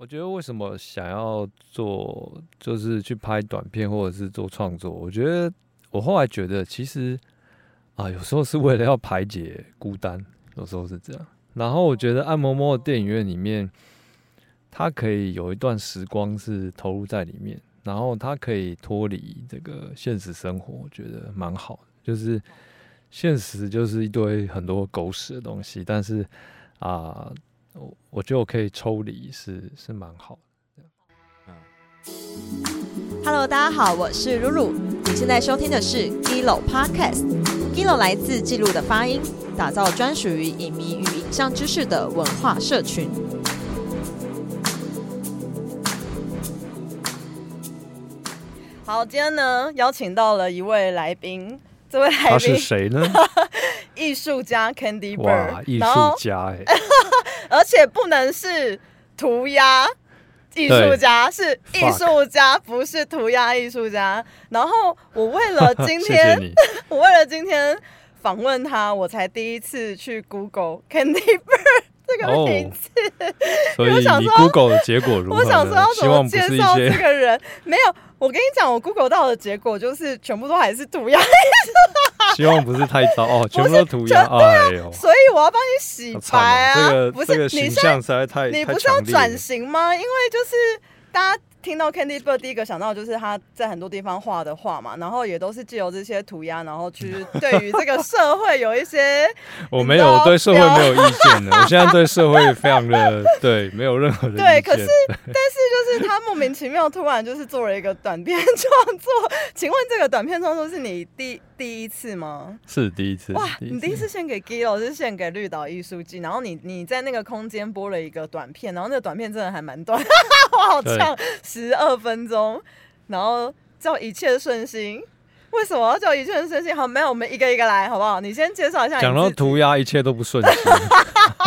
我觉得为什么想要做，就是去拍短片或者是做创作？我觉得我后来觉得，其实啊，有时候是为了要排解孤单，有时候是这样。然后我觉得按摩摩的电影院里面，它可以有一段时光是投入在里面，然后它可以脱离这个现实生活，我觉得蛮好的。就是现实就是一堆很多狗屎的东西，但是啊。我我觉得我可以抽离，是是蛮好的。Hello，大家好，我是露露。你现在收听的是 Gilo Podcast。Gilo 来自记录的发音，打造专属于影迷与影像知识的文化社群。好，今天呢邀请到了一位来宾，这位来宾他是谁呢？艺术家 Candy Bird。哇，艺术家哎。而且不能是涂鸦艺术家，是艺术家，不是涂鸦艺术家。然后我为了 今天，我为了今天访问他，我才第一次去 Google Candy Bird 这个名字。所以你 Google 的结果如何？我想说要怎么介绍这个人？没有，我跟你讲，我 Google 到的结果就是全部都还是涂鸦。希望不是太糟哦，全部都涂鸦，哎呦！所以我要帮你洗白啊，这个不是形象实在太你不是要转型吗？因为就是大家。听到 Candy Bird 第一个想到就是他在很多地方画的画嘛，然后也都是借由这些涂鸦，然后去对于这个社会有一些，我没有对社会没有意见的，我现在对社会非常的对，没有任何的。对，可是但是就是他莫名其妙突然就是做了一个短片创作，请问这个短片创作是你第第一次吗？是第一次哇，你第一次献给 Gil 是献给绿岛艺术季，然后你你在那个空间播了一个短片，然后那个短片真的还蛮短，我好像。十二分钟，然后叫一切顺心。为什么要叫一切顺心？好，没有，我们一个一个来，好不好？你先介绍一下。讲到涂鸦，一切都不顺心。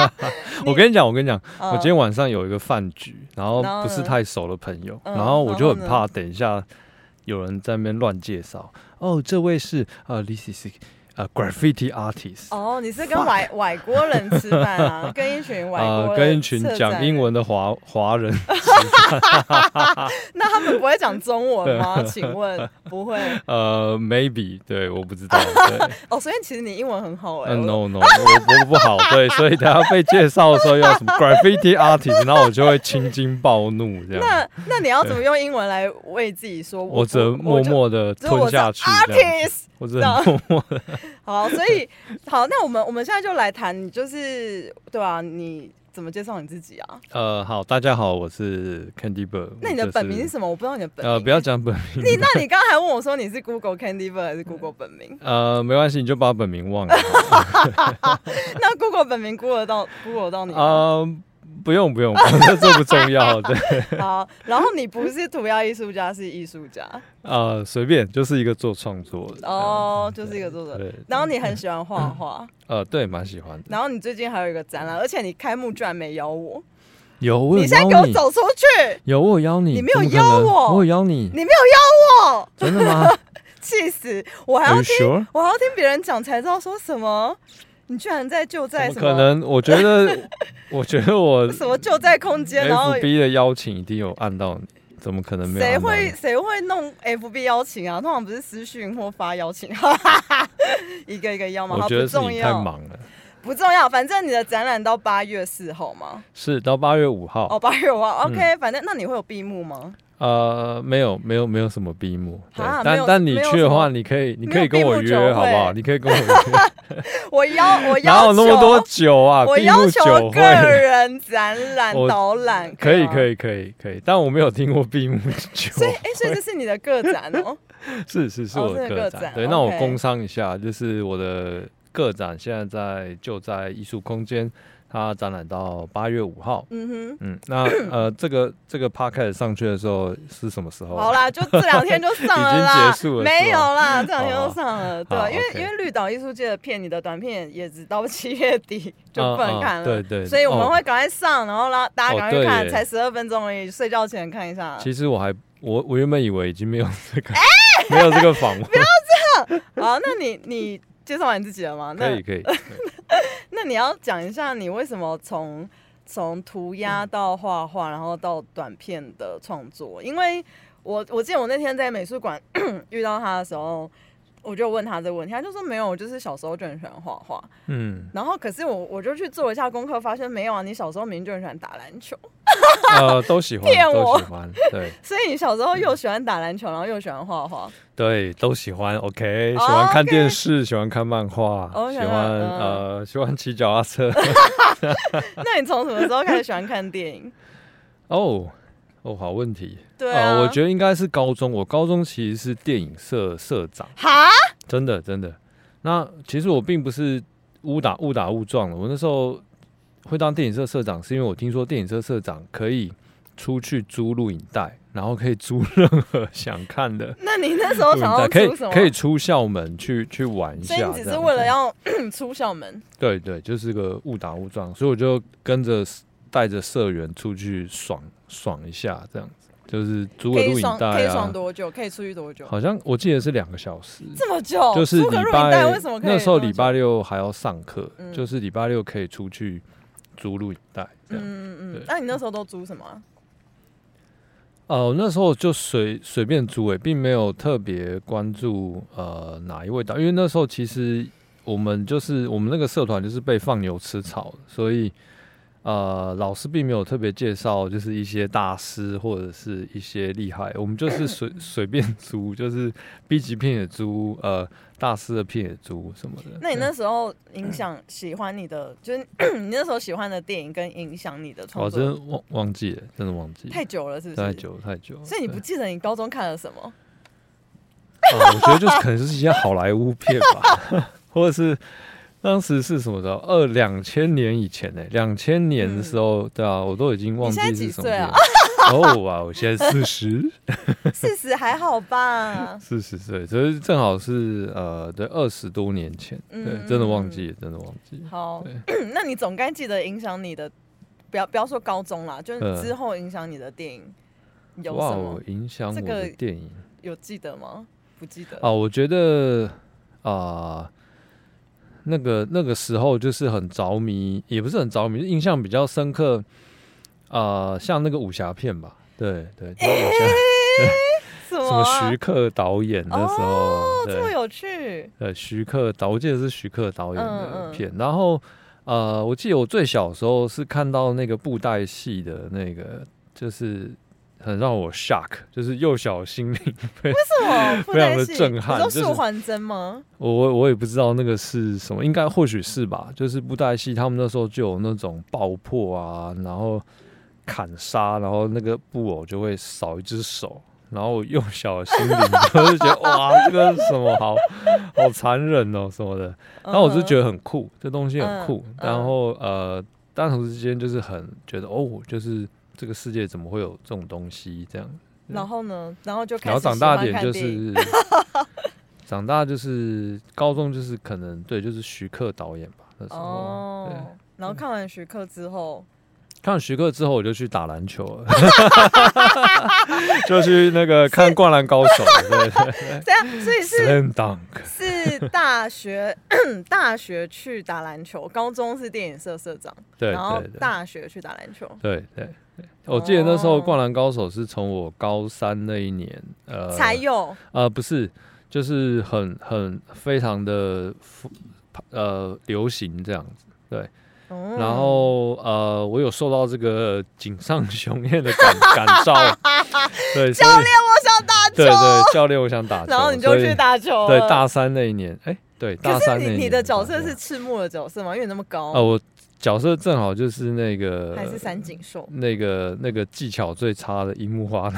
我跟你讲，我跟你讲，我今天晚上有一个饭局，然后不是太熟的朋友，然后我就很怕，等一下有人在那边乱介绍。哦，这位是呃李 C C。呃，graffiti artist。哦，你是跟外外国人吃饭啊？跟一群外国，跟一群讲英文的华华人。那他们不会讲中文吗？请问不会？呃，maybe，对，我不知道。哦，所以其实你英文很好哎。No no，我我不好，对，所以等下被介绍的时候要什么 graffiti artist，然后我就会青筋暴怒这样。那那你要怎么用英文来为自己说？我则默默的吞下去。artist。我知道，好，所以好，那我们我们现在就来谈，就是对啊，你怎么介绍你自己啊？呃，好，大家好，我是 Candy Bird。那你的本名是什么？我不知道你的本。呃，不要讲本名。你那你刚刚还问我说你是 Google Candy Bird 还是 Google 本名？呃，没关系，你就把本名忘了。那 Google 本名 Google 到 Google 到你啊？不用不用，这不重要。对，好。然后你不是涂鸦艺术家，是艺术家。呃，随便，就是一个做创作的。哦，就是一个做的。对。然后你很喜欢 画画。呃，对，蛮喜欢的。然后你最近还有一个展览，而且你开幕居然没邀我。有，你现在给我走出去。有，我邀你。你没有邀我。我有邀你。你没有邀我。真的吗？气死！我还要听，我还要听别人讲才知道说什么。你居然在就在什么？可能我觉得，我觉得 我 什么就在空间，然后 FB 的邀请一定有按到你，怎么可能没有？谁会谁会弄 FB 邀请啊？通常不是私讯或发邀请，一个一个邀吗？我觉得是你太忙了，不重要。反正你的展览到八月四号吗？是到八月五号。哦，八月五号，OK。反正那你会有闭幕吗？呃，没有，没有，没有什么闭幕。对但但你去的话，你可以，你可以跟我约，好不好？你可以跟我约。我要，我要求那么多酒啊！我要求个人展览 导览。可以，可以，可以，可以。但我没有听过闭幕酒。所以，哎，所以这是你的个展哦。是是是，我的个展。对，那我工商一下，就是我的个展现在在就在艺术空间。它展览到八月五号。嗯哼，嗯，那呃，这个这个 p 开始上去的时候是什么时候？好啦，就这两天就上了啦。已经结束了，没有啦，这两天就上了。对，因为因为绿岛艺术界的片，你的短片也只到七月底就不能看了。对对。所以我们会赶快上，然后让大家赶快看，才十二分钟而已，睡觉前看一下。其实我还我我原本以为已经没有这个，没有这个访问。不要这样。好，那你你。介绍完自己了吗？可以可以。那你要讲一下，你为什么从从涂鸦到画画，然后到短片的创作？因为我我记得我那天在美术馆 遇到他的时候。我就问他这个问题，他就说没有，我就是小时候就很喜欢画画。嗯，然后可是我我就去做一下功课，发现没有啊，你小时候明明就很喜欢打篮球。呃，都喜欢，骗我，喜欢，对。所以你小时候又喜欢打篮球，然后又喜欢画画。对，都喜欢。OK，喜欢看电视，喜欢看漫画，喜欢呃，喜欢骑脚踏车。那你从什么时候开始喜欢看电影？哦。哦，好问题。对啊，我觉得应该是高中。我高中其实是电影社社长。哈？真的真的。那其实我并不是误打误打误撞的。我那时候会当电影社社长，是因为我听说电影社社长可以出去租录影带，然后可以租任何想看的。那你那时候想要可以可以出校门去去玩一下？所以只是为了要 出校门？对对，就是个误打误撞，所以我就跟着带着社员出去爽。爽一下，这样子就是租个录影带啊。可以爽多久？可以出去多久？好像我记得是两个小时。这么久？就是礼拜那时候礼拜六还要上课，就是礼拜六可以出去租录影带。嗯嗯嗯。那你那时候都租什么？呃，那时候就随随便租诶，并没有特别关注呃哪一位导，因为那时候其实我们就是我们那个社团就是被放牛吃草，所以。呃，老师并没有特别介绍，就是一些大师或者是一些厉害，我们就是随 随便租，就是 B 级片也租，呃，大师的片也租什么的。那你那时候影响喜欢你的，就是 你那时候喜欢的电影跟影响你的创作，我真忘忘记了，真的忘记太久了，是不是？太久太久。所以你不记得你高中看了什么？我觉得就是可能是一些好莱坞片吧，或者是。当时是什么时候？二两千年以前呢？两千年的时候，对啊，我都已经忘记是什么啊？哦哇，我现在四十，四十还好吧？四十岁，所以正好是呃，对，二十多年前，对，真的忘记，真的忘记。好，那你总该记得影响你的，不要不要说高中啦，就是之后影响你的电影有什么影响我的电影？有记得吗？不记得啊？我觉得啊。那个那个时候就是很着迷，也不是很着迷，印象比较深刻。呃，像那个武侠片吧，对对，什么徐克导演的时候，这么有趣。对，徐克导，我记得是徐克导演的片。然后呃，我记得我最小时候是看到那个布袋戏的那个，就是。很让我 shock，就是幼小心灵，为什么非常的震撼？是素还真吗？我我我也不知道那个是什么，应该或许是吧。就是布袋戏，他们那时候就有那种爆破啊，然后砍杀，然后那个布偶就会少一只手，然后幼小心灵 就觉得哇，这个什么好好残忍哦什么的。然后我就觉得很酷，这东西很酷。然后呃，但同时之间就是很觉得哦，就是。这个世界怎么会有这种东西？这样，然后呢？然后就然后长大点就是，长大就是高中就是可能对，就是徐克导演吧那时候。对，然后看完徐克之后。看徐克之后，我就去打篮球了，就去那个看《灌篮高手》。对对，这样，所以是是大学 大学去打篮球，高中是电影社社长，对，然后大学去打篮球。对对对，我记得那时候《灌篮高手》是从我高三那一年呃才有，呃不是，就是很很非常的呃流行这样子，对。然后呃，我有受到这个井上雄彦的感感召，对教练，我想打球。对对，教练，我想打球。然后你就去打球。对，大三那一年，哎，对，大三那年。你的角色是赤木的角色吗？因为那么高。啊，我角色正好就是那个，还是三井寿，那个那个技巧最差的樱木花道。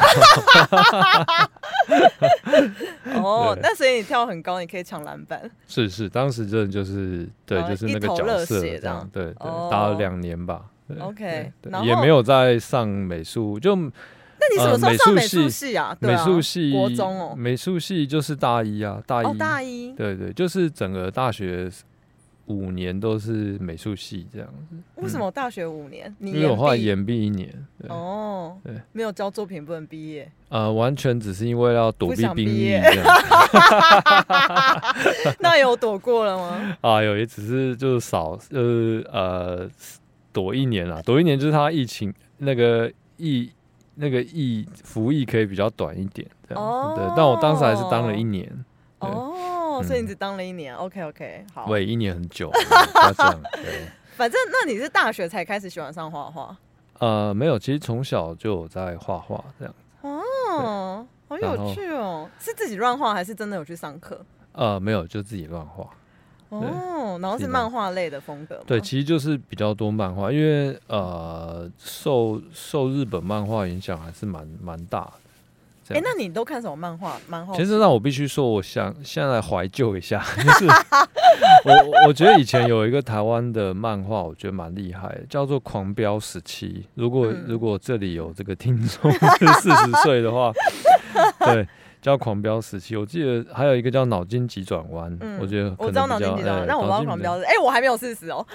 哦，那所以你跳很高，你可以抢篮板。是是，当时真的就是对，就是那个角色这样，对对，打了两年吧。OK，也没有在上美术，就那你什么时候上美术系啊？美术系国中哦，美术系就是大一啊，大一大一，对对，就是整个大学。五年都是美术系这样子，为什么大学五年？你有话延毕一年哦，对，没有交作品不能毕业。呃，完全只是因为要躲避兵役。那有躲过了吗？啊，有也只是就是少，就是呃，躲一年啦，躲一年就是他疫情那个疫那个疫服役可以比较短一点这样。对，但我当时还是当了一年。哦，所以你只当了一年？OK OK，好。喂，一年很久，这样。对。反正那你是大学才开始喜欢上画画？呃，没有，其实从小就有在画画这样。哦，好有趣哦！是自己乱画还是真的有去上课？呃，没有，就自己乱画。哦，然后是漫画类的风格。对，其实就是比较多漫画，因为呃，受受日本漫画影响还是蛮蛮大的。哎，那你都看什么漫画？漫画？其实那我必须说，我想现在怀旧一下，就是 我我觉得以前有一个台湾的漫画，我觉得蛮厉害，叫做《狂飙时期》。如果如果这里有这个听众 是四十岁的话，对，叫《狂飙时期》。我记得还有一个叫《脑筋急转弯》，我觉得我知道脑筋急转弯，但我不知道狂飙是。哎，我还没有四十哦。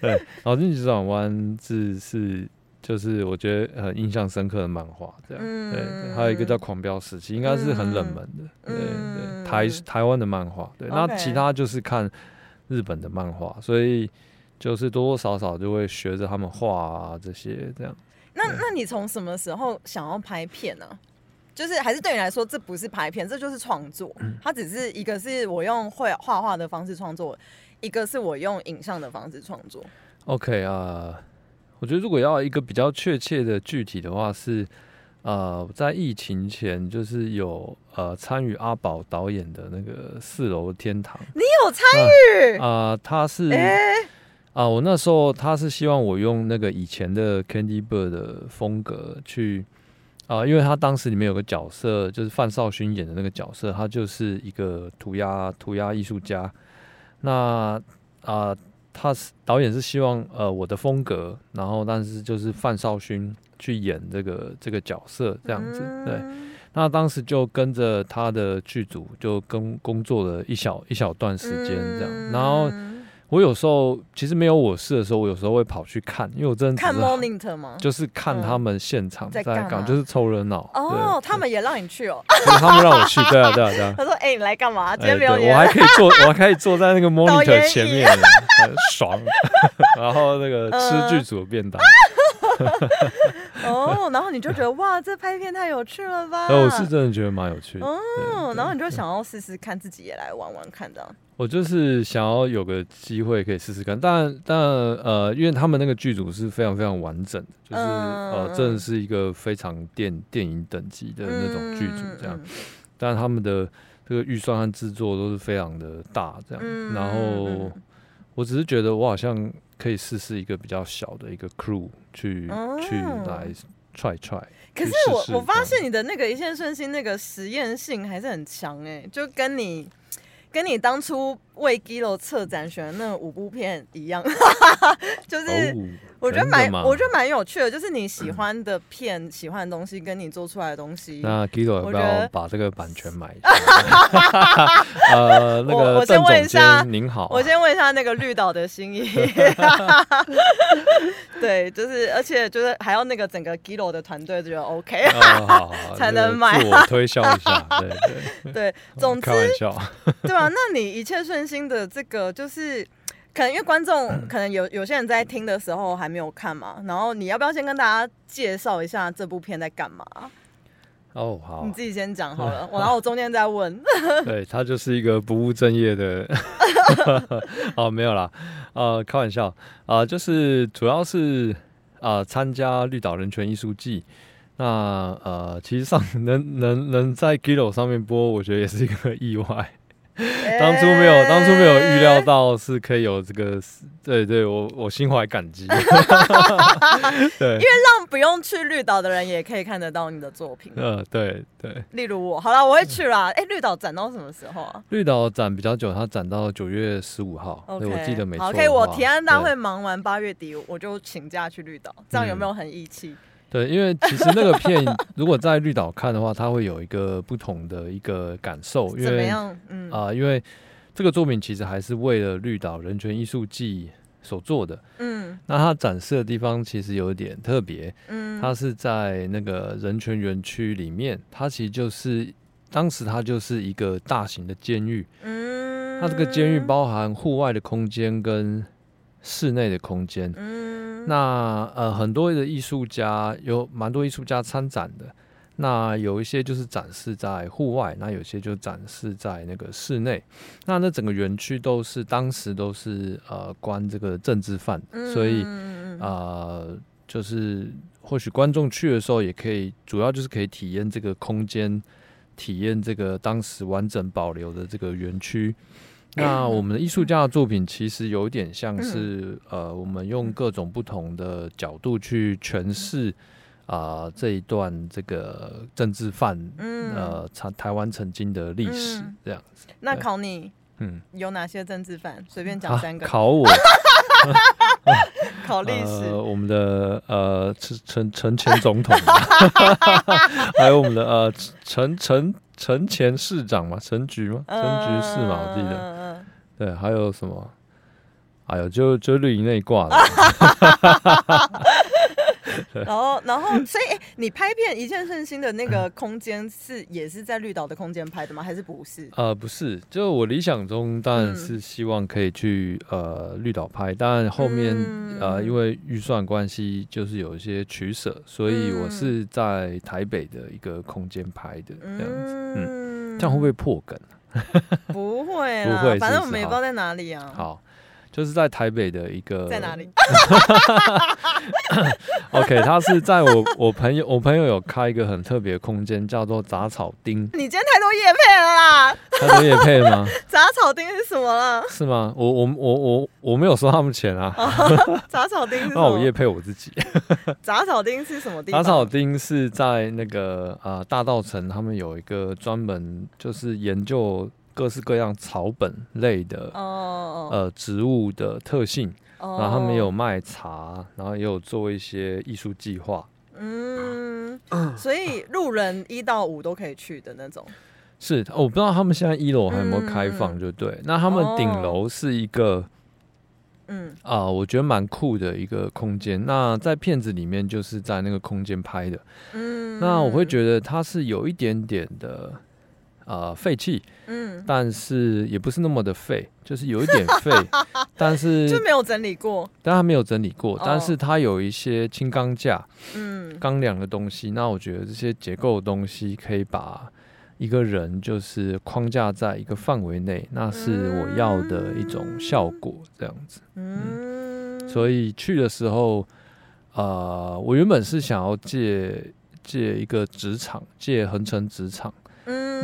对，《脑筋急转弯》是是。就是我觉得很印象深刻的漫画，这样对，还有一个叫《狂飙时期》，应该是很冷门的，对对，台台湾的漫画，对，那其他就是看日本的漫画，所以就是多多少少就会学着他们画啊这些这样。那那你从什么时候想要拍片呢？就是还是对你来说，这不是拍片，这就是创作。它只是一个是我用绘画画的方式创作，一个是我用影像的方式创作。OK 啊。我觉得如果要一个比较确切的具体的话，是呃，在疫情前就是有呃参与阿宝导演的那个《四楼天堂》，你有参与啊？他是啊，我那时候他是希望我用那个以前的 Candy Bird 的风格去啊，因为他当时里面有个角色就是范少勋演的那个角色，他就是一个涂鸦涂鸦艺术家，那啊。他是导演是希望呃我的风格，然后但是就是范少勋去演这个这个角色这样子，对。那当时就跟着他的剧组就跟工作了一小一小段时间这样，然后。我有时候其实没有我事的时候，我有时候会跑去看，因为我真的看 monitor 吗？就是看他们现场在干，就是凑热闹。哦，他们也让你去哦？他们让我去，对啊，对啊，对啊。他说：“哎，你来干嘛？今天没有我还可以坐，我还可以坐在那个 monitor 前面，爽。然后那个吃剧组的便当。哦，然后你就觉得哇，这拍片太有趣了吧？我是真的觉得蛮有趣的。哦，然后你就想要试试看，自己也来玩玩看，这样。我就是想要有个机会可以试试看，但但呃，因为他们那个剧组是非常非常完整的，就是呃，真的是一个非常电电影等级的那种剧组这样，但他们的这个预算和制作都是非常的大这样，然后我只是觉得我好像可以试试一个比较小的一个 crew 去去来踹踹。可是我我发现你的那个一线顺心那个实验性还是很强哎，就跟你。跟你当初为 Giro 策展选的那五部片一样，就是我觉得蛮我觉得蛮有趣的，就是你喜欢的片、喜欢的东西，跟你做出来的东西。那 Giro 要不要把这个版权买？呃，那个我先问一下，您好，我先问一下那个绿岛的心意。对，就是而且就是还要那个整个 Giro 的团队觉得 OK，才能买，自我推销一下。对对对，总之开玩笑，对啊，那你一切顺心的这个，就是可能因为观众 可能有有些人在听的时候还没有看嘛，然后你要不要先跟大家介绍一下这部片在干嘛？哦，好，你自己先讲好了，我然后我中间再问。对他就是一个不务正业的 哦，没有啦，呃，开玩笑啊，就是主要是啊参加绿岛人权艺术季。那呃，其实上能能能在 Giro 上面播，我觉得也是一个意外。当初没有，当初没有预料到是可以有这个，对对，我我心怀感激。对，因为让不用去绿岛的人也可以看得到你的作品。呃，对对。例如我，好了，我会去啦。哎，绿岛展到什么时候啊？绿岛展比较久，它展到九月十五号。OK，我记得没错。好，可以。我提案大会忙完八月底，我就请假去绿岛，这样有没有很义气？对，因为其实那个片如果在绿岛看的话，它会有一个不同的一个感受。因为嗯啊，因为这个作品其实还是为了绿岛人权艺术季所做的。嗯，那它展示的地方其实有点特别。嗯，它是在那个人权园区里面，它其实就是当时它就是一个大型的监狱。嗯，它这个监狱包含户外的空间跟室内的空间。嗯，那呃，很多的艺术家有蛮多艺术家参展的。那有一些就是展示在户外，那有些就展示在那个室内。那那整个园区都是当时都是呃关这个政治犯，所以呃就是或许观众去的时候也可以，主要就是可以体验这个空间，体验这个当时完整保留的这个园区。那 我们的艺术家的作品其实有点像是呃，我们用各种不同的角度去诠释。啊，这一段这个政治犯，呃，台台湾曾经的历史这样子。那考你，嗯，有哪些政治犯？随便讲三个。考我？考历史？我们的呃陈陈陈前总统，还有我们的呃陈陈陈前市长嘛，陈局吗？陈局是嘛，我记得。对，还有什么？哎呦，就就绿营那一挂的。然后，然后，所以，你拍片《一见顺心》的那个 空间是也是在绿岛的空间拍的吗？还是不是？呃，不是，就我理想中当然是希望可以去呃绿岛拍，但后面呃因为预算关系，就是有一些取舍，所以我是在台北的一个空间拍的这样子。嗯，这样会不会破梗？不会，不会，反正我们也不知道在哪里啊。好。就是在台北的一个在哪里？OK，他是在我我朋友我朋友有开一个很特别的空间，叫做杂草丁。你今天太多叶配了啦！太多叶配吗？杂草丁是什么了？是吗？我我我我我没有收他们钱啊！杂草丁是那我叶配我自己。杂草丁是什么地方？杂草丁是在那个啊大道城，他们有一个专门就是研究。各式各样草本类的哦呃植物的特性，然后他们有卖茶，然后也有做一些艺术计划。嗯，所以路人一到五都可以去的那种。是，我不知道他们现在一楼还有没有开放，就对。那他们顶楼是一个，嗯啊，我觉得蛮酷的一个空间。那在片子里面就是在那个空间拍的。嗯，那我会觉得它是有一点点的。呃，废弃，嗯，但是也不是那么的废，就是有一点废，但是就没有整理过，但他没有整理过，但是它有一些轻钢架，嗯，钢梁的东西，那我觉得这些结构的东西可以把一个人就是框架在一个范围内，那是我要的一种效果，这样子，嗯，所以去的时候，呃，我原本是想要借借一个职场，借横城职场。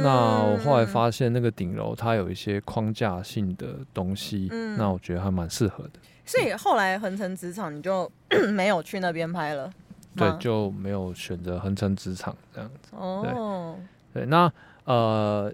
那我后来发现，那个顶楼它有一些框架性的东西，那我觉得还蛮适合的。所以后来横城职场你就 没有去那边拍了，对，就没有选择横城职场这样子。哦，对，那呃。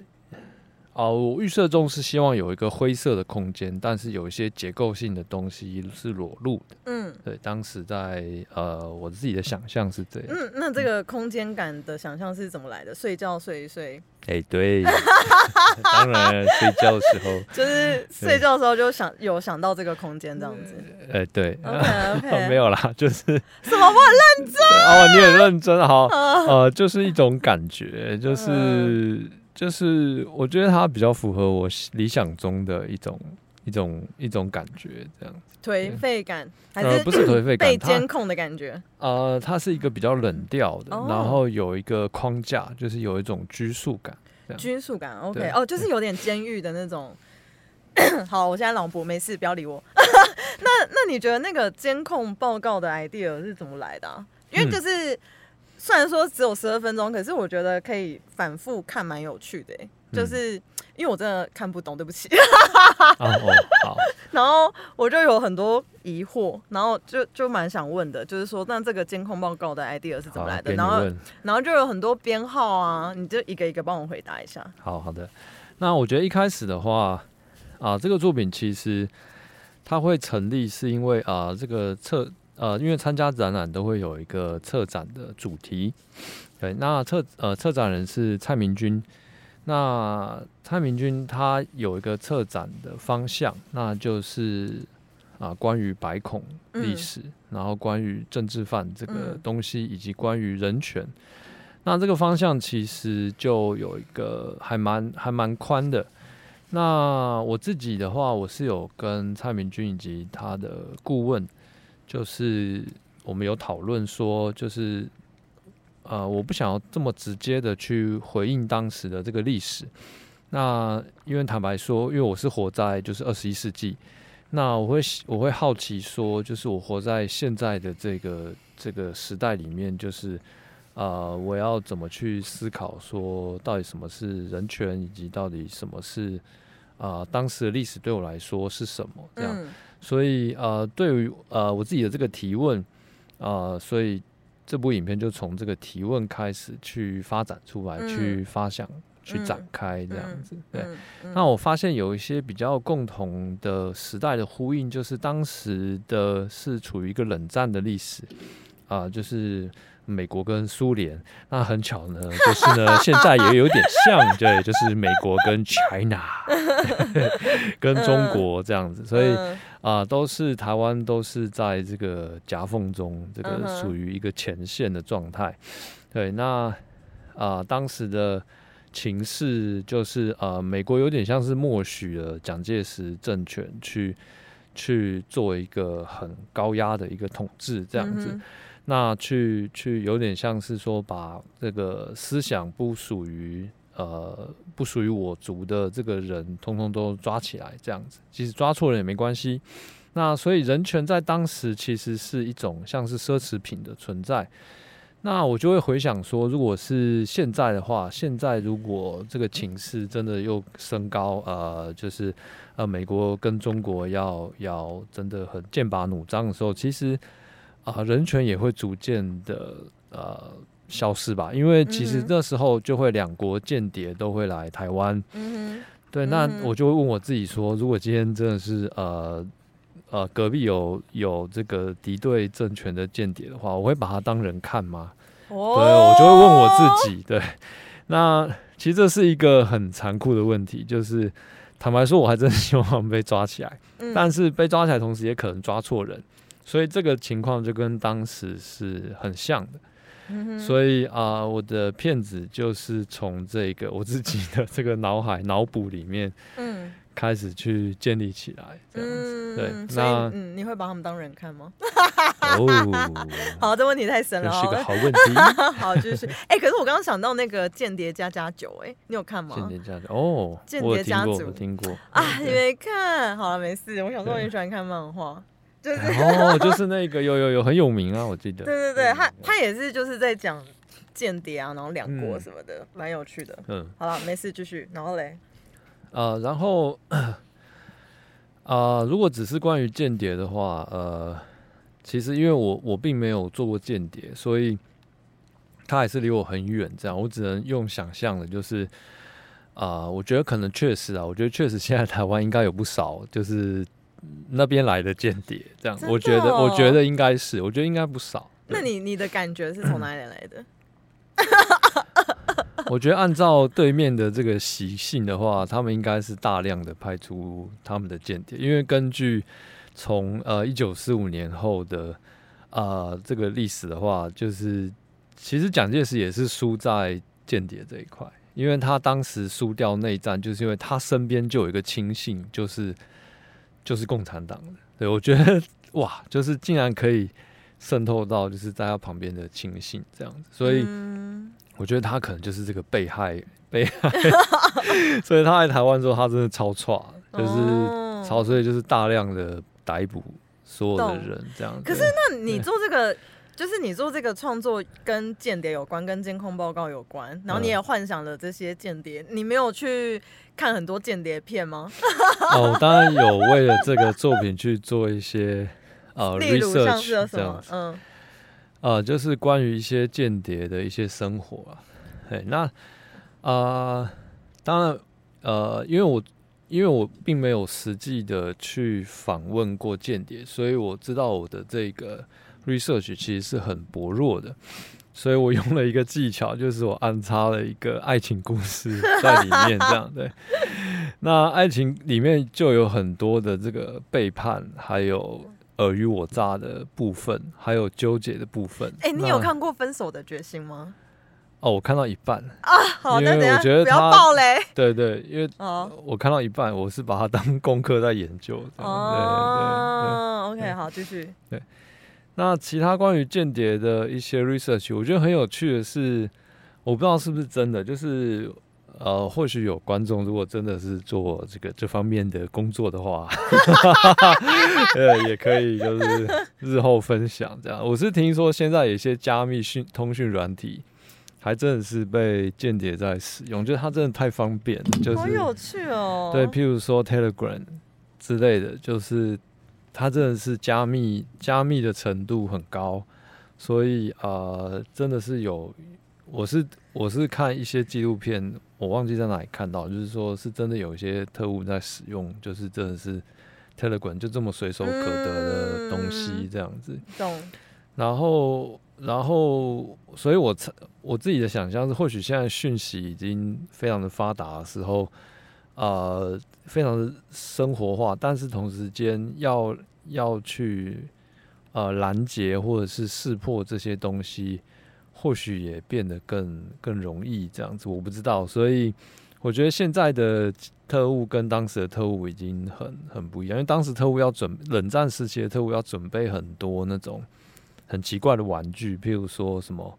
哦，我预设中是希望有一个灰色的空间，但是有一些结构性的东西是裸露的。嗯，对，当时在呃，我自己的想象是这样。嗯，那这个空间感的想象是怎么来的？睡觉睡一睡。哎，对，当然睡觉的时候 就是睡觉的时候就想有想到这个空间这样子。哎，对，OK，没有啦，就是什么？我很认真哦，你很认真，好，呃，就是一种感觉，就是。就是我觉得它比较符合我理想中的一种一种一种感觉，这样子颓废感还是不是颓废感？被监控的感觉。呃，它是一个比较冷调的，然后有一个框架，就是有一种拘束感。拘束感，OK，哦，就是有点监狱的那种。好，我现在朗博，没事，不要理我。那那你觉得那个监控报告的 idea 是怎么来的？因为就是。虽然说只有十二分钟，可是我觉得可以反复看，蛮有趣的。就是因为我真的看不懂，对不起。好。然后我就有很多疑惑，然后就就蛮想问的，就是说，那这个监控报告的 idea 是怎么来的？然后然后就有很多编号啊，你就一个一个帮我回答一下。好好的。那我觉得一开始的话啊，这个作品其实它会成立，是因为啊，这个测。呃，因为参加展览都会有一个策展的主题，对，那策呃策展人是蔡明君，那蔡明君他有一个策展的方向，那就是啊关于白孔历史，然后关于政治犯这个东西，以及关于人权，那这个方向其实就有一个还蛮还蛮宽的。那我自己的话，我是有跟蔡明君以及他的顾问，就是我们有讨论说，就是呃，我不想要这么直接的去回应当时的这个历史。那因为坦白说，因为我是活在就是二十一世纪，那我会我会好奇说，就是我活在现在的这个这个时代里面，就是呃，我要怎么去思考说，到底什么是人权，以及到底什么是。啊，当时的历史对我来说是什么？这样，所以呃，对于呃我自己的这个提问啊，所以这部影片就从这个提问开始去发展出来，去发想，去展开这样子。对，那我发现有一些比较共同的时代的呼应，就是当时的是处于一个冷战的历史啊，就是。美国跟苏联，那很巧呢，就是呢，现在也有点像，对，就是美国跟 China，跟中国这样子，所以啊，都是台湾都是在这个夹缝中，这个属于一个前线的状态。对，那啊，当时的情势就是呃，美国有点像是默许了蒋介石政权去去做一个很高压的一个统治这样子。那去去有点像是说，把这个思想不属于呃不属于我族的这个人，通通都抓起来这样子。其实抓错了也没关系。那所以人权在当时其实是一种像是奢侈品的存在。那我就会回想说，如果是现在的话，现在如果这个情势真的又升高，呃，就是呃美国跟中国要要真的很剑拔弩张的时候，其实。啊，人权也会逐渐的呃消失吧，因为其实那时候就会两国间谍都会来台湾。嗯对，那我就会问我自己说，如果今天真的是呃呃隔壁有有这个敌对政权的间谍的话，我会把他当人看吗？哦，对我就会问我自己。对，那其实这是一个很残酷的问题，就是坦白说，我还真希望被抓起来，但是被抓起来同时也可能抓错人。所以这个情况就跟当时是很像的，所以啊，我的片子就是从这个我自己的这个脑海脑补里面，嗯，开始去建立起来，这样子。对，那嗯，你会把他们当人看吗？哦，好，这问题太深了，是个好问题。好，就是哎，可是我刚刚想到那个《间谍加加九》，哎，你有看吗？间谍加酒哦，间谍家族听过啊？你没看？好了，没事。我想说，我很喜欢看漫画。就是哦，就是那个有有有很有名啊，我记得。对 对对，他他也是就是在讲间谍啊，然后两国什么的，蛮有趣的。嗯，好了，没事，继续。然后嘞，呃，然后啊，如果只是关于间谍的话，呃，其实因为我我并没有做过间谍，所以他还是离我很远。这样，我只能用想象的，就是啊，我觉得可能确实啊，我觉得确实现在台湾应该有不少，就是。那边来的间谍，这样我觉得，我觉得应该是，我觉得应该不少。那你你的感觉是从哪里来的？我觉得按照对面的这个习性的话，他们应该是大量的派出他们的间谍，因为根据从呃一九四五年后的啊这个历史的话，就是其实蒋介石也是输在间谍这一块，因为他当时输掉内战，就是因为他身边就有一个亲信，就是。就是共产党的，对我觉得 哇，就是竟然可以渗透到就是在他旁边的亲信这样子，所以我觉得他可能就是这个被害 被害，所以他来台湾之后，他真的超差，就是超，所以就是大量的逮捕所有的人这样。可是那你做这个？就是你做这个创作跟间谍有关，跟监控报告有关，然后你也幻想了这些间谍，你没有去看很多间谍片吗？哦，当然有，为了这个作品去做一些 呃 research 这样子，嗯，呃，就是关于一些间谍的一些生活啊。对，那啊，当然呃，因为我因为我并没有实际的去访问过间谍，所以我知道我的这个。Research 其实是很薄弱的，所以我用了一个技巧，就是我安插了一个爱情故事在里面，这样对。那爱情里面就有很多的这个背叛，还有尔虞我诈的部分，还有纠结的部分。哎，你有看过《分手的决心》吗？哦，我看到一半啊，好，因为我觉得不要爆雷。对对，因为我看到一半，我是把它当功课在研究。哦，OK，好，继续。对，那其他关于间谍的一些 research，我觉得很有趣的是，我不知道是不是真的，就是呃，或许有观众如果真的是做这个这方面的工作的话，呃，也可以就是日后分享这样。我是听说现在有些加密讯通讯软体。还真的是被间谍在使用，就是它真的太方便，就是好有趣哦。对，譬如说 Telegram 之类的，就是它真的是加密，加密的程度很高，所以呃，真的是有，我是我是看一些纪录片，我忘记在哪里看到，就是说是真的有一些特务在使用，就是真的是 Telegram 就这么随手可得的东西这样子。懂。然后。然后，所以我猜我自己的想象是，或许现在讯息已经非常的发达的时候，呃，非常的生活化，但是同时间要要去呃拦截或者是识破这些东西，或许也变得更更容易这样子，我不知道。所以我觉得现在的特务跟当时的特务已经很很不一样，因为当时特务要准冷战时期的特务要准备很多那种。很奇怪的玩具，譬如说什么，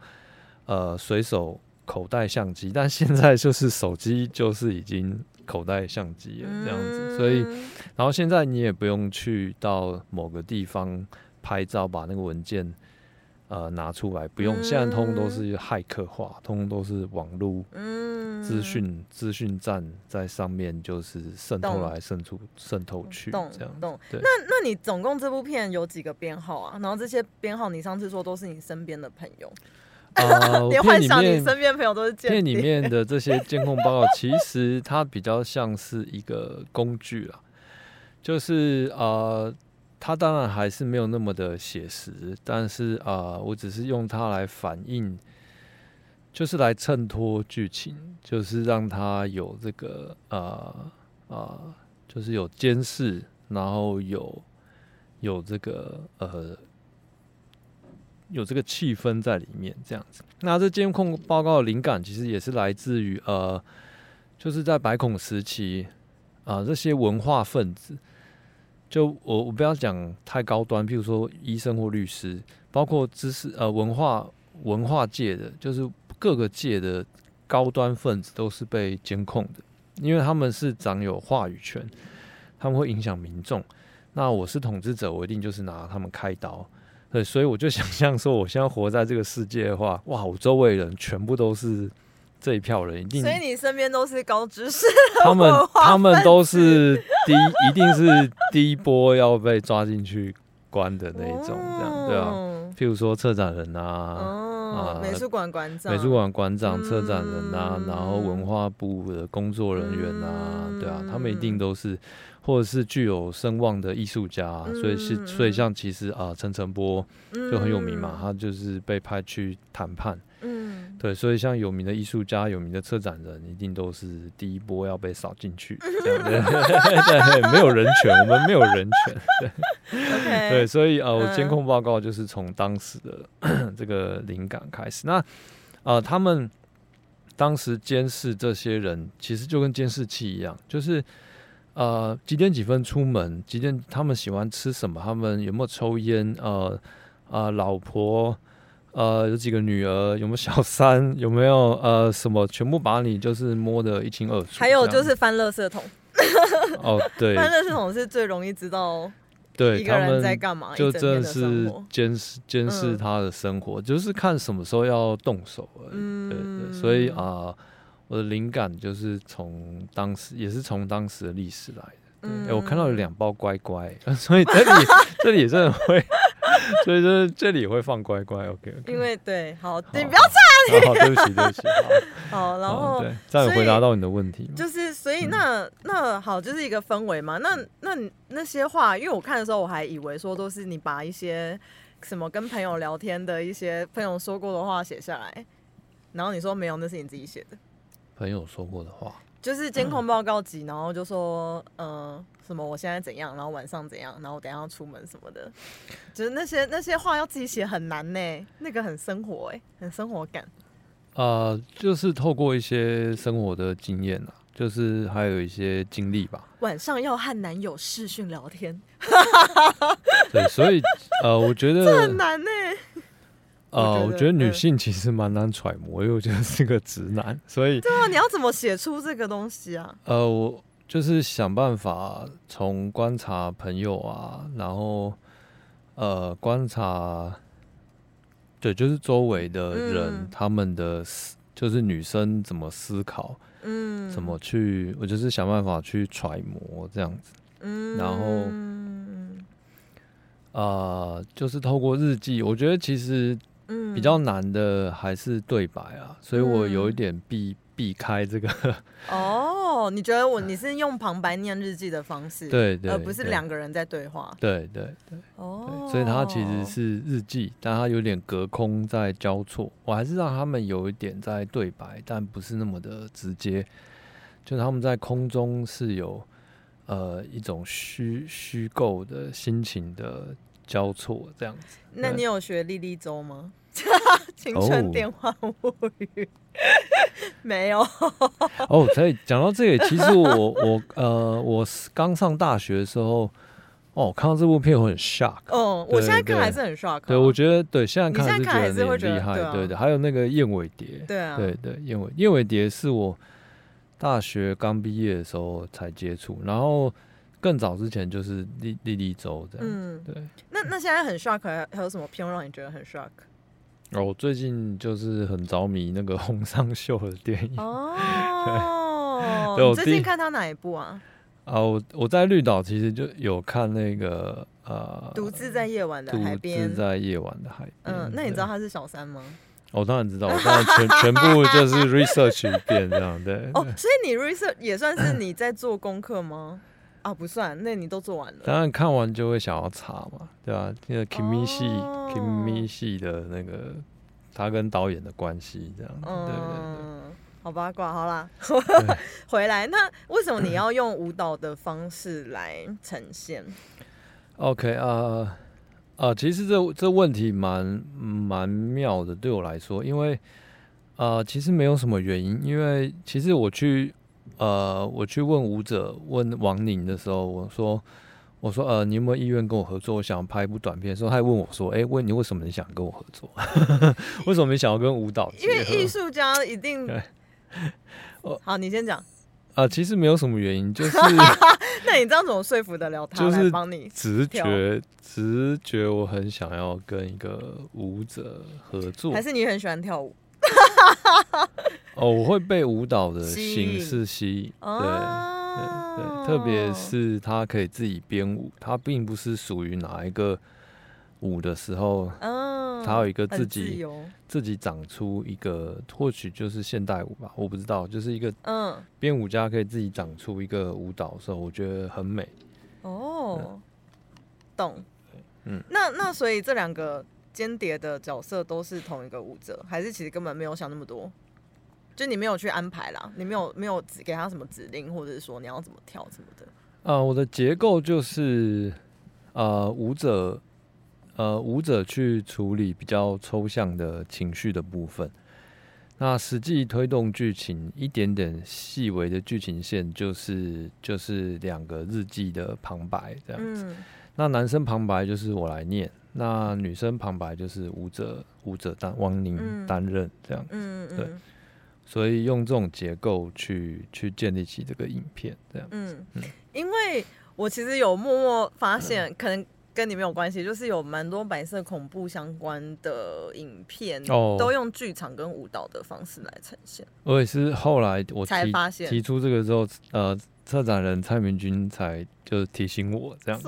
呃，随手口袋相机，但现在就是手机就是已经口袋相机了这样子，所以，然后现在你也不用去到某个地方拍照，把那个文件。呃，拿出来不用，现在通通都是骇客化，通通都是网络资讯资讯站在上面，就是渗透来渗出渗透去这样。懂。那那你总共这部片有几个编号啊？然后这些编号，你上次说都是你身边的朋友，啊，连幻想你身边朋友都是片里面的这些监控报告，其实它比较像是一个工具啊，就是呃。它当然还是没有那么的写实，但是啊，我只是用它来反映，就是来衬托剧情，就是让它有这个啊啊，就是有监视，然后有有这个呃有这个气氛在里面这样子。那这监控报告的灵感其实也是来自于呃，就是在白孔时期啊，这些文化分子。就我我不要讲太高端，譬如说医生或律师，包括知识呃文化文化界的，就是各个界的高端分子都是被监控的，因为他们是掌有话语权，他们会影响民众。那我是统治者，我一定就是拿他们开刀。对，所以我就想象说，我现在活在这个世界的话，哇，我周围人全部都是。这一票人一定，所以你身边都是高知识。他们他们都是第一，一定是第一波要被抓进去关的那一种，这样对啊。譬如说策展人啊，啊，美术馆馆长、美术馆馆长、策展人啊，然后文化部的工作人员啊，对啊，他们一定都是。或者是具有声望的艺术家，所以是所以像其实啊，陈晨波就很有名嘛，他就是被派去谈判，嗯，对，所以像有名的艺术家、有名的策展人，一定都是第一波要被扫进去，对对，没有人权，我们没有人权，对，对，所以啊，我监控报告就是从当时的 这个灵感开始。那啊，他们当时监视这些人，其实就跟监视器一样，就是。呃，几点几分出门？几点他们喜欢吃什么？他们有没有抽烟？呃，啊，老婆，呃，有几个女儿？有没有小三？有没有呃什么？全部把你就是摸得一清二楚。还有就是翻垃圾桶。哦，对，翻垃圾桶是最容易知道对一个人在干嘛，就真的是监视监视他的生活，就是看什么时候要动手而已。对对，所以啊。我的灵感就是从当时，也是从当时的历史来的。哎，我看到有两包乖乖，所以这里 这里真的会，所以这这里会放乖乖。OK，因为对，好，你不要插好，对不起，对不起。好，然后对，再回答到你的问题。就是，所以那那好，就是一个氛围嘛。那那那些话，因为我看的时候，我还以为说都是你把一些什么跟朋友聊天的一些朋友说过的话写下来，然后你说没有，那是你自己写的。朋友说过的话，就是监控报告集，然后就说，呃，什么我现在怎样，然后晚上怎样，然后等下要出门什么的，就是那些那些话要自己写很难呢，那个很生活哎，很生活感。呃，就是透过一些生活的经验啊，就是还有一些经历吧。晚上要和男友视讯聊天，对，所以呃，我觉得这很难呢。呃，我觉得女性其实蛮难揣摩，因为我觉得是个直男，所以对啊，你要怎么写出这个东西啊？呃，我就是想办法从观察朋友啊，然后呃观察，对，就是周围的人、嗯他们的思，就是女生怎么思考，嗯，怎么去，我就是想办法去揣摩这样子。嗯，然后呃，就是透过日记，我觉得其实嗯比较难的还是对白啊，所以我有一嗯点避避开这个，哦，你觉得我你 是用旁白念日记的方式，对对，而不是两个人在对话。对对对。哦对，所以它其实是日记，但它有点隔空在交错。我还是让他们有一点在对白，但不是那么的直接。就是他们在空中是有呃一种虚虚构的心情的交错，这样子。那你有学莉莉周吗？青春哦电话物语 没有，哦，所以讲到这个，其实我我呃我刚上大学的时候，哦，看到这部片我很 shock。哦，我现在看还是很 shock 啊。对，我觉得对，现在看还是是觉得很厉害，对啊对的。还有那个燕尾蝶，对啊，对对，燕尾燕尾蝶是我大学刚毕业的时候才接触，然后更早之前就是莉莉莉周这样。嗯，对，那那现在很 shock，还还有什么片让你觉得很 shock？我最近就是很着迷那个 洪尚秀的电影 哦，对我你最近看到哪一部啊？啊，我我在绿岛其实就有看那个呃，独自在夜晚的海边自。在夜晚的海边。嗯，那你知道？他是小三吗？我当然知道，我当然全全部就是 research 一遍这样，对。哦，所以你 research 也算是你在做功课吗？啊，不算，那你都做完了。当然看完就会想要查嘛，对吧、那个 Kimi 系、哦 Kimi 系的那个他跟导演的关系这样，对对对。嗯，好八卦，好啦，回来。那为什么你要用舞蹈的方式来呈现？OK 啊、呃、其实这这问题蛮蛮妙的，对我来说，因为呃，其实没有什么原因，因为其实我去呃我去问舞者问王宁的时候，我说我说呃你有没有意愿跟我合作？我想拍一部短片的时候，他还问我说，哎、问你为什么你想跟我合作？为什么你想要跟舞蹈因为？艺术家一定 对。好，你先讲。啊、其实没有什么原因，就是 那你这样怎么说服得了他就是来帮你？直觉，直觉我很想要跟一个舞者合作还。是你很喜欢跳舞？哦，我会被舞蹈的形式吸引，对对哦对，特别是他可以自己编舞，他并不是属于哪一个舞的时候，嗯，他有一个自己自自己长出一个，或许就是现代舞吧，我不知道，就是一个嗯编舞家可以自己长出一个舞蹈的时候，我觉得很美。哦，懂。嗯那那所以这两个间谍的角色都是同一个舞者，还是其实根本没有想那么多？就你没有去安排啦，你没有没有指给他什么指令，或者是说你要怎么跳什么的。啊、我的结构就是，呃，舞者，呃，舞者去处理比较抽象的情绪的部分，那实际推动剧情一点点细微的剧情线，就是就是两个日记的旁白这样子。嗯那男生旁白就是我来念，那女生旁白就是舞者舞者担汪宁嗯担任这样，嗯对嗯所以用这种结构去去建立起这个影片这样。嗯嗯，因为我其实有默默发现，可能跟你没有关系，就是有蛮多白色恐怖相关的影片，哦都用剧场跟舞蹈的方式来呈现。我也是后来我才发现提出这个之后，呃，策展人蔡明君才就是提醒我这样子？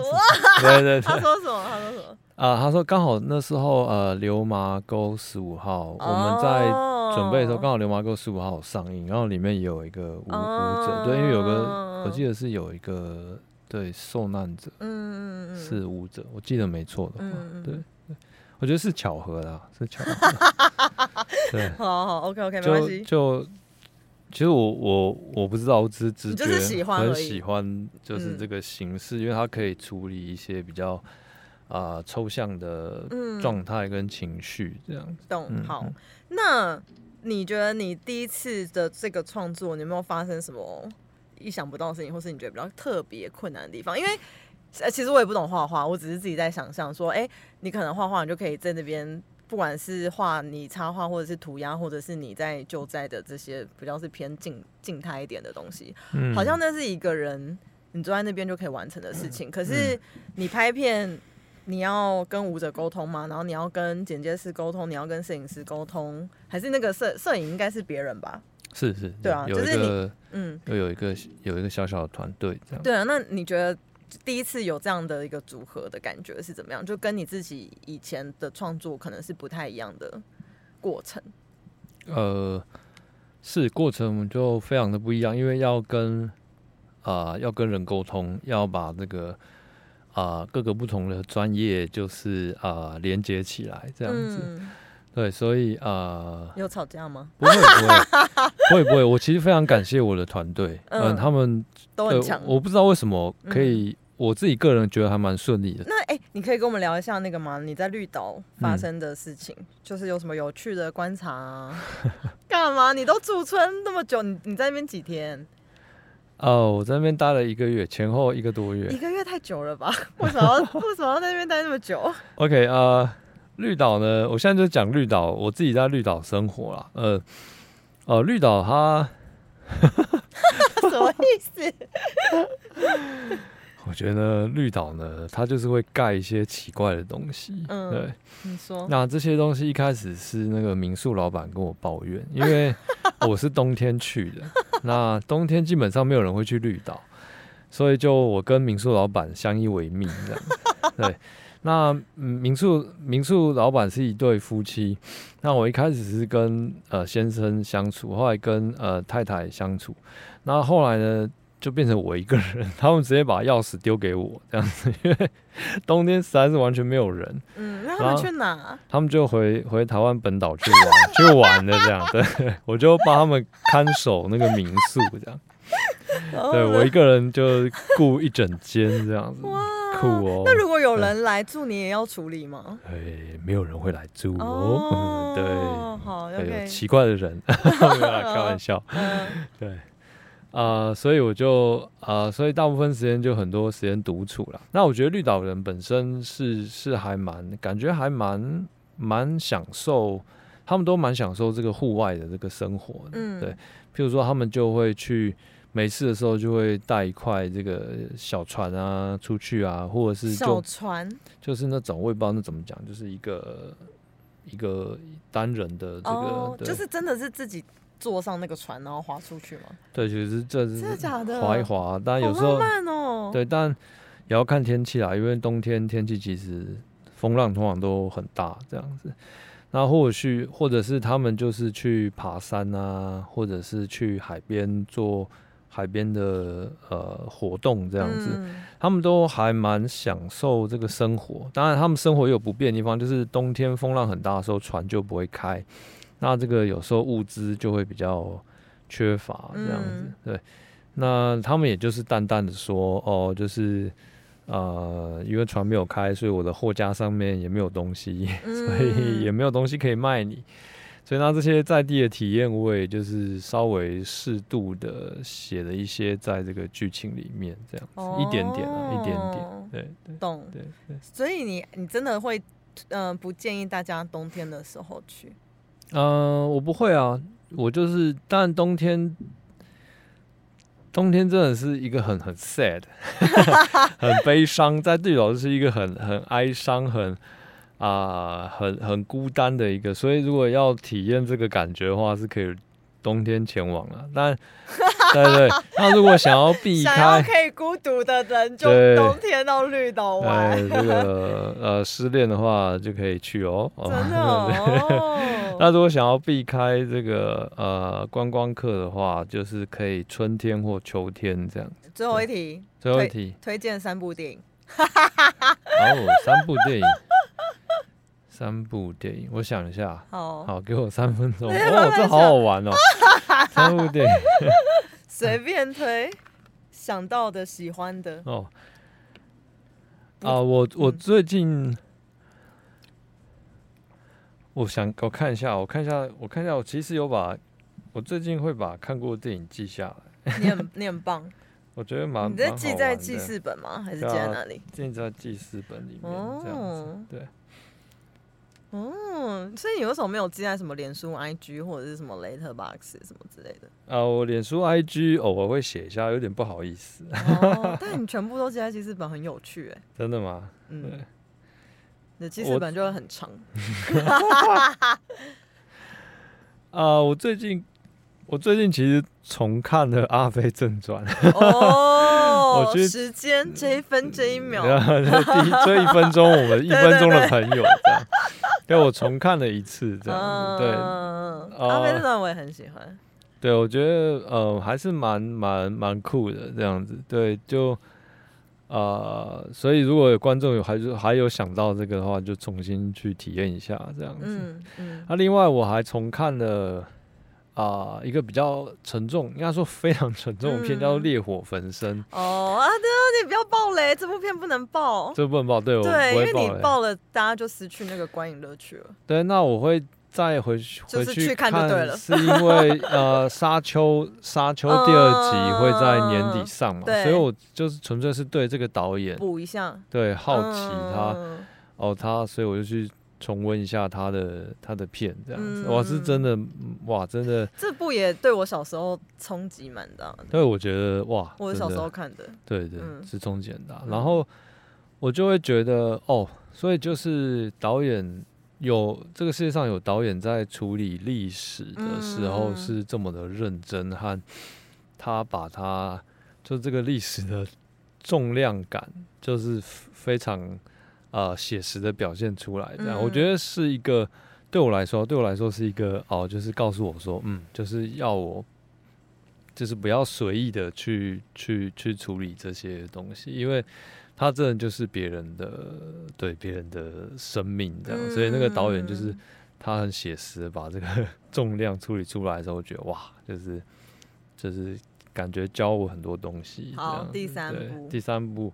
对对对，他说什么？他说什么？啊，他说刚好那时候呃，流麻沟十五号我们在准备的时候，刚好流麻沟十五号上映，然后里面也有一个舞、哦舞者，对，因为有个嗯我记得是有一个对受难者嗯嗯嗯，是舞者，我记得没错的话，对对，我觉得是巧合啦，是巧合，对，好好，OK OK，没关就系。就其实我我我不知道，我只是直觉很喜欢就是嗯。这个形式，因为它可以处理一些比较啊、抽象的嗯状态跟情绪这样子。懂嗯好嗯。那你觉得你第一次的这个创作，你有没有发生什么意想不到的事情，或是你觉得比较特别困难的地方？因为呃，其实我也不懂画画，我只是自己在想象说，哎，你可能画画，你就可以在那边，不管是画你插画，或者是涂鸦，或者是你在救灾的这些比较是偏静静态一点的东西，好像那是一个人你坐在那边就可以完成的事情。可是你拍片，你要跟舞者沟通吗？然后你要跟剪接师沟通，你要跟摄影师沟通，还是那个摄摄影应该是别人吧？是是，对啊，就是你，嗯，又有一个有一个小小的团队这样。对啊，那你觉得？第一次有这样的一个组合的感觉是怎么样？就跟你自己以前的创作可能是不太一样的过程。呃，是过程我们就非常的不一样，因为要跟啊要跟人沟通，要把这个啊各个不同的专业就是啊连接起来这样子。对，所以啊有吵架吗？不会不会不会不会，我其实非常感谢我的团队，嗯，他们都很强。我不知道为什么可以。我自己个人觉得还蛮顺利的。那哎，你可以跟我们聊一下那个吗？你在绿岛发生的事情，就是有什么有趣的观察啊？干嘛？你都驻村那么久，你你在那边几天？哦，我在那边待了一个月，前后一个多月。一个月太久了吧？为什么 为什么要在那边待那么久？OK 啊，绿岛呢？我现在就讲绿岛，我自己在绿岛生活了。呃，呃，绿岛它 什么意思？我觉得绿岛呢，它就是会盖一些奇怪的东西。嗯，对，你说。那这些东西一开始是那个民宿老板跟我抱怨，因为 我是冬天去的，那冬天基本上没有人会去绿岛，所以就我跟民宿老板相依为命这样。对，那民宿民宿老板是一对夫妻，那我一开始是跟呃先生相处，后来跟呃太太相处，那后来呢？就变成我一个人，他们直接把钥匙丢给我这样子，因为冬天实在是完全没有人。嗯，那他们去哪？他们就回回台湾本岛去玩，去玩的这样。对，我就帮他们看守那个民宿这样。对我一个人就雇一整间这样子，哇，酷哦。那如果有人来住，你也要处理吗？哎，没有人会来住哦。对，好，有奇怪的人，开玩笑。对。啊，所以我就啊，所以大部分时间就很多时间独处了。那我觉得绿岛人本身是是还蛮感觉还蛮蛮享受，他们都蛮享受这个户外的这个生活。嗯，对。譬如说，他们就会去没事的时候就会带一块这个小船啊出去啊，或者是小船，就是那种我也不知道那怎么讲，就是一个一个单人的这个，就是真的是自己。坐上那个船，然后划出去吗？对，其实这是真的假的，划一划。但有时候慢哦。对，但也要看天气啦，因为冬天天气其实风浪通常都很大，这样子。那或许或者是他们就是去爬山啊，或者是去海边做海边的呃活动这样子，他们都还蛮享受这个生活。当然，他们生活有不便的地方，就是冬天风浪很大的时候，船就不会开。那这个有时候物资就会比较缺乏，这样子对。那他们也就是淡淡的说，哦，就是呃，因为船没有开，所以我的货架上面也没有东西，所以也没有东西可以卖你。所以那这些在地的体验，我也就是稍微适度的写了一些在这个剧情里面，这样子一点点啊，一点点，对对，懂对对。所以你你真的会嗯不建议大家冬天的时候去。嗯，我不会啊，我就是，但冬天，冬天真的是一个很很 sad，很悲伤，在地岛是一个很很哀伤，很啊，很很孤单的一个，所以如果要体验这个感觉的话，是可以。冬天前往了，但对对，那如果想要避开可以孤独的人，就冬天到绿岛玩。这个呃失恋的话就可以去哦。真的哦。那如果想要避开这个呃观光客的话，就是可以春天或秋天这样。最后一题，最后一题，推荐三部电影。哦，三部电影。三部电影，我想一下。好，好，给我三分钟。哦，这好好玩哦。三部电影，随便推，想到的、喜欢的。哦。啊，我我最近，我想我看一下，我看一下，我看一下，我其实有把我最近会把看过的电影记下来。你很你很棒，我觉得蛮。你在记在记事本吗？还是记在哪里？记在记事本里面这样子。对。哦，所以你为什么没有记在什么脸书、IG 或者是什么 Letterbox 什么之类的？啊，我脸书、IG 偶尔会写一下，有点不好意思。哦，但你全部都记在记事本，很有趣哎。真的吗？嗯。你的记事本就会很长。啊，我最近我最近其实重看了《阿飞正传》。哦，时间这一分这一秒，这一分钟我们 一分钟的朋友这样。对，我重看了一次，这样对。阿飞这段我也很喜欢。对，我觉得呃还是蛮蛮蛮酷的这样子。对，就呃，所以如果有观众有还是还有想到这个的话，就重新去体验一下这样子。嗯嗯。那另外我还重看了。啊，一个比较沉重，应该说非常沉重的片，叫做《烈火焚身》。哦啊，对，你不要爆雷，这部片不能爆，这不能爆，对，对，因为你爆了，大家就失去那个观影乐趣了。对，那我会再回去回去看就对了，是因为呃，《沙丘》《沙丘》第二集会在年底上嘛，所以我就是纯粹是对这个导演补一下，对，好奇他，哦，他，所以我就去。重温一下他的他的片，这样子，哇，是真的，哇，真的，这部也对我小时候冲击蛮大的。对，我觉得哇，我小时候看的，对对，是冲击很大。然后我就会觉得，哦，所以就是导演有这个世界上有导演在处理历史的时候是这么的认真，和他把他就这个历史的重量感，就是非常。呃，写实的表现出来，这样。我觉得是一个对我来说，对我来说是一个哦，就是告诉我说，嗯，就是要我，就是不要随意的去去去处理这些东西，因为他真的就是别人的，对别人的生命这样，所以那个导演就是他很写实把这个 重量处理出来的时候，我觉得哇，就是就是感觉教我很多东西。好，第三部，第三部。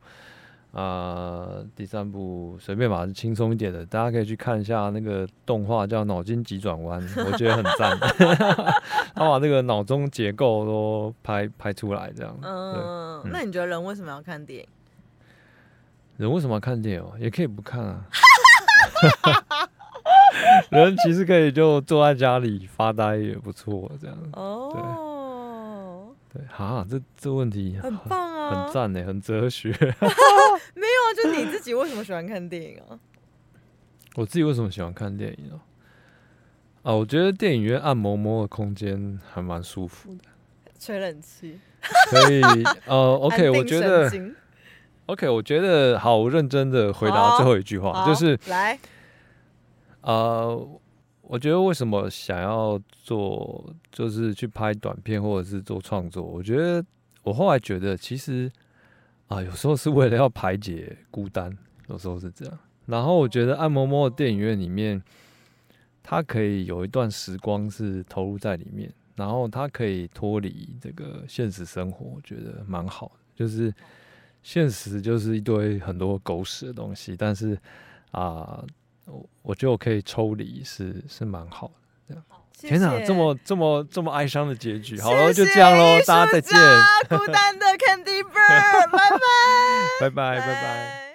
啊，第三部随便吧，轻松一点的，大家可以去看一下那个动画，叫《脑筋急转弯》，我觉得很赞。他把这个脑中结构都拍拍出来，这样。嗯，那你觉得人为什么要看电影？人为什么要看电影？也可以不看啊。人其实可以就坐在家里发呆也不错，这样。哦。对。对啊，这这问题很棒。很赞呢，很哲学。没有啊，就你自己为什么喜欢看电影啊？我自己为什么喜欢看电影啊？啊，我觉得电影院按摩摩的空间还蛮舒服的，吹冷气。可以，呃，OK，我觉得，OK，我觉得好，我认真的回答最后一句话，就是来，呃，我觉得为什么想要做，就是去拍短片或者是做创作，我觉得。我后来觉得，其实啊，有时候是为了要排解孤单，有时候是这样。然后我觉得按摩摩的电影院里面，它可以有一段时光是投入在里面，然后它可以脱离这个现实生活，我觉得蛮好的。就是现实就是一堆很多狗屎的东西，但是啊，我我觉得我可以抽离，是是蛮好的。这样。天哪，这么这么这么哀伤的结局，好了，就这样喽，大家再见，孤单的 Candy 拜拜，拜拜拜拜。